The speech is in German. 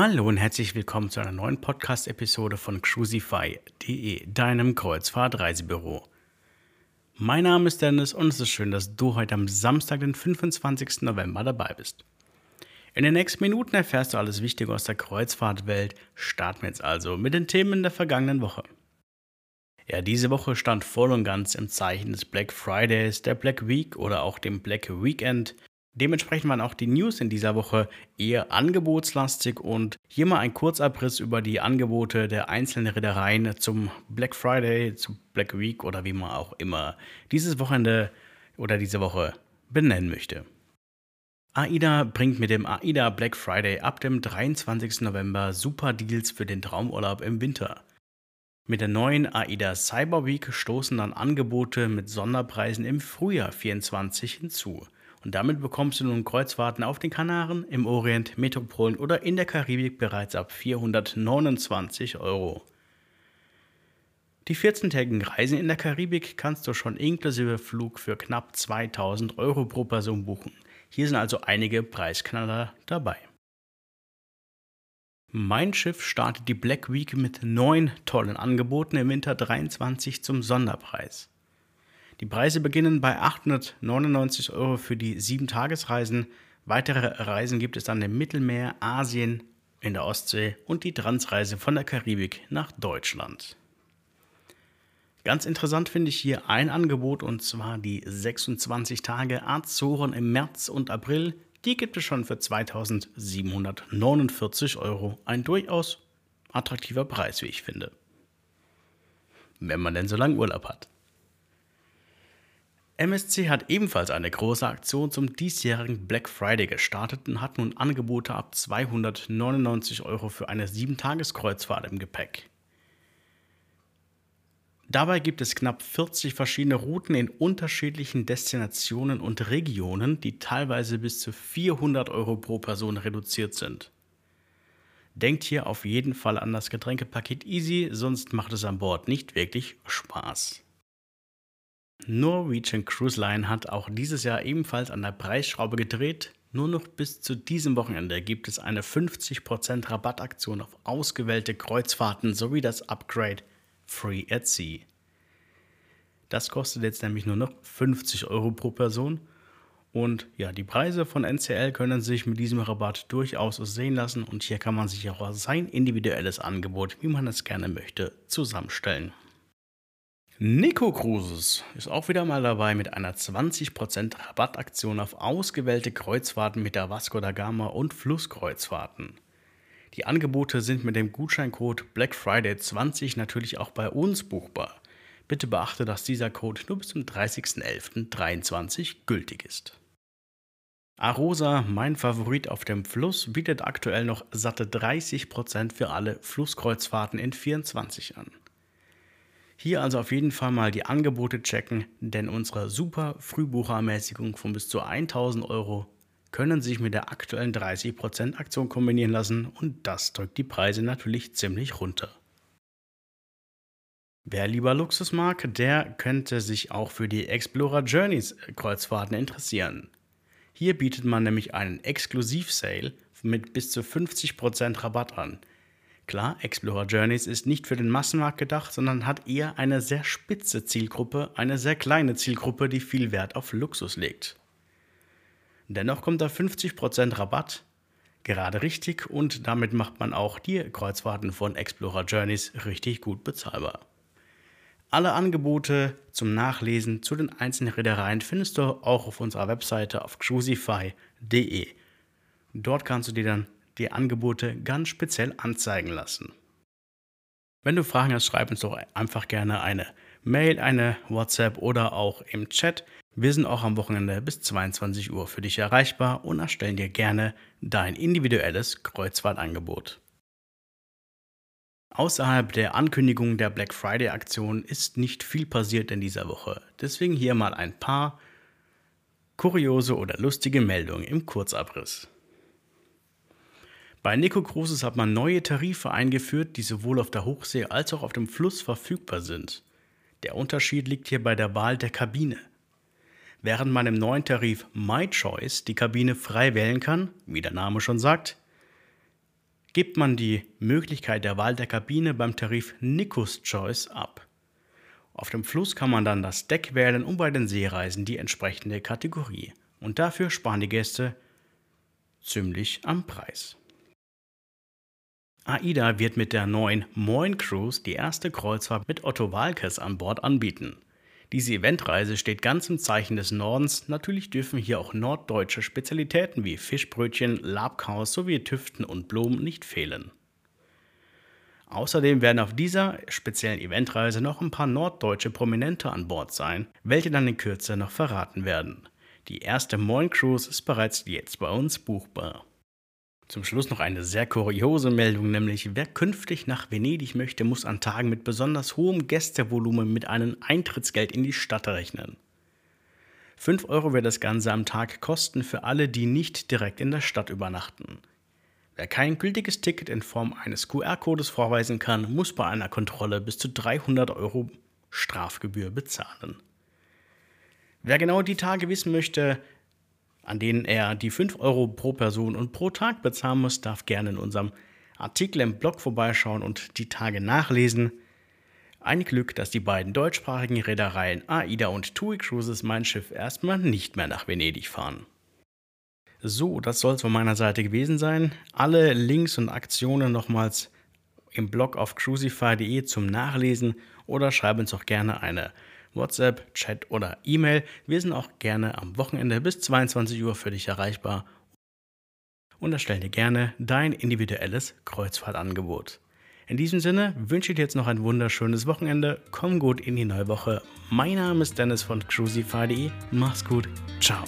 Hallo und herzlich willkommen zu einer neuen Podcast-Episode von Cruisify.de, deinem Kreuzfahrt-Reisebüro. Mein Name ist Dennis und es ist schön, dass du heute am Samstag, den 25. November dabei bist. In den nächsten Minuten erfährst du alles Wichtige aus der Kreuzfahrtwelt. Starten wir jetzt also mit den Themen der vergangenen Woche. Ja, diese Woche stand voll und ganz im Zeichen des Black Fridays, der Black Week oder auch dem Black Weekend. Dementsprechend waren auch die News in dieser Woche eher angebotslastig und hier mal ein Kurzabriss über die Angebote der einzelnen Reedereien zum Black Friday, zum Black Week oder wie man auch immer dieses Wochenende oder diese Woche benennen möchte. AIDA bringt mit dem AIDA Black Friday ab dem 23. November super Deals für den Traumurlaub im Winter. Mit der neuen AIDA Cyber Week stoßen dann Angebote mit Sonderpreisen im Frühjahr 24 hinzu. Und damit bekommst du nun Kreuzfahrten auf den Kanaren, im Orient, Metropolen oder in der Karibik bereits ab 429 Euro. Die 14-tägigen Reisen in der Karibik kannst du schon inklusive Flug für knapp 2000 Euro pro Person buchen. Hier sind also einige Preisknaller dabei. Mein Schiff startet die Black Week mit neun tollen Angeboten im Winter 23 zum Sonderpreis. Die Preise beginnen bei 899 Euro für die 7-Tagesreisen. Weitere Reisen gibt es dann im Mittelmeer, Asien, in der Ostsee und die Transreise von der Karibik nach Deutschland. Ganz interessant finde ich hier ein Angebot und zwar die 26 Tage Azoren im März und April. Die gibt es schon für 2749 Euro. Ein durchaus attraktiver Preis, wie ich finde. Wenn man denn so lange Urlaub hat. MSC hat ebenfalls eine große Aktion zum diesjährigen Black Friday gestartet und hat nun Angebote ab 299 Euro für eine 7-Tages-Kreuzfahrt im Gepäck. Dabei gibt es knapp 40 verschiedene Routen in unterschiedlichen Destinationen und Regionen, die teilweise bis zu 400 Euro pro Person reduziert sind. Denkt hier auf jeden Fall an das Getränkepaket Easy, sonst macht es an Bord nicht wirklich Spaß. Norwegian Cruise Line hat auch dieses Jahr ebenfalls an der Preisschraube gedreht. Nur noch bis zu diesem Wochenende gibt es eine 50% Rabattaktion auf ausgewählte Kreuzfahrten sowie das Upgrade Free at Sea. Das kostet jetzt nämlich nur noch 50 Euro pro Person. Und ja, die Preise von NCL können sich mit diesem Rabatt durchaus sehen lassen und hier kann man sich auch sein individuelles Angebot, wie man es gerne möchte, zusammenstellen. Nico Cruises ist auch wieder mal dabei mit einer 20% Rabattaktion auf ausgewählte Kreuzfahrten mit der Vasco da Gama und Flusskreuzfahrten. Die Angebote sind mit dem Gutscheincode Black Friday 20 natürlich auch bei uns buchbar. Bitte beachte, dass dieser Code nur bis zum 30.11.23 gültig ist. Arosa, mein Favorit auf dem Fluss, bietet aktuell noch satte 30% für alle Flusskreuzfahrten in 24 an. Hier also auf jeden Fall mal die Angebote checken, denn unsere super Frühbucherermäßigung von bis zu 1000 Euro können sich mit der aktuellen 30% Aktion kombinieren lassen und das drückt die Preise natürlich ziemlich runter. Wer lieber Luxus mag, der könnte sich auch für die Explorer Journeys Kreuzfahrten interessieren. Hier bietet man nämlich einen Exklusiv-Sale mit bis zu 50% Rabatt an, Klar, Explorer Journeys ist nicht für den Massenmarkt gedacht, sondern hat eher eine sehr spitze Zielgruppe, eine sehr kleine Zielgruppe, die viel Wert auf Luxus legt. Dennoch kommt da 50% Rabatt, gerade richtig und damit macht man auch die Kreuzfahrten von Explorer Journeys richtig gut bezahlbar. Alle Angebote zum Nachlesen zu den einzelnen Reedereien findest du auch auf unserer Webseite auf cruisify.de. Dort kannst du dir dann die Angebote ganz speziell anzeigen lassen. Wenn du Fragen hast, schreib uns doch einfach gerne eine Mail, eine WhatsApp oder auch im Chat. Wir sind auch am Wochenende bis 22 Uhr für dich erreichbar und erstellen dir gerne dein individuelles Kreuzfahrtangebot. Außerhalb der Ankündigung der Black Friday Aktion ist nicht viel passiert in dieser Woche. Deswegen hier mal ein paar kuriose oder lustige Meldungen im Kurzabriss. Bei Nico Cruises hat man neue Tarife eingeführt, die sowohl auf der Hochsee als auch auf dem Fluss verfügbar sind. Der Unterschied liegt hier bei der Wahl der Kabine. Während man im neuen Tarif My Choice die Kabine frei wählen kann, wie der Name schon sagt, gibt man die Möglichkeit der Wahl der Kabine beim Tarif Nicus Choice ab. Auf dem Fluss kann man dann das Deck wählen und bei den Seereisen die entsprechende Kategorie. Und dafür sparen die Gäste ziemlich am Preis. AIDA wird mit der neuen Moin Cruise die erste Kreuzfahrt mit Otto Walkes an Bord anbieten. Diese Eventreise steht ganz im Zeichen des Nordens. Natürlich dürfen hier auch norddeutsche Spezialitäten wie Fischbrötchen, Labkaus sowie Tüften und Blumen nicht fehlen. Außerdem werden auf dieser speziellen Eventreise noch ein paar norddeutsche Prominente an Bord sein, welche dann in Kürze noch verraten werden. Die erste Moin Cruise ist bereits jetzt bei uns buchbar. Zum Schluss noch eine sehr kuriose Meldung, nämlich wer künftig nach Venedig möchte, muss an Tagen mit besonders hohem Gästevolumen mit einem Eintrittsgeld in die Stadt rechnen. 5 Euro wird das Ganze am Tag kosten für alle, die nicht direkt in der Stadt übernachten. Wer kein gültiges Ticket in Form eines QR-Codes vorweisen kann, muss bei einer Kontrolle bis zu 300 Euro Strafgebühr bezahlen. Wer genau die Tage wissen möchte, an denen er die 5 Euro pro Person und pro Tag bezahlen muss, darf gerne in unserem Artikel im Blog vorbeischauen und die Tage nachlesen. Ein Glück, dass die beiden deutschsprachigen Reedereien AIDA und TUI Cruises mein Schiff erstmal nicht mehr nach Venedig fahren. So, das soll es von meiner Seite gewesen sein. Alle Links und Aktionen nochmals im Blog auf crucify.de zum Nachlesen oder schreib uns auch gerne eine WhatsApp, Chat oder E-Mail. Wir sind auch gerne am Wochenende bis 22 Uhr für dich erreichbar und erstellen dir gerne dein individuelles Kreuzfahrtangebot. In diesem Sinne wünsche ich dir jetzt noch ein wunderschönes Wochenende. Komm gut in die neue Woche. Mein Name ist Dennis von crucify.de. Mach's gut. Ciao.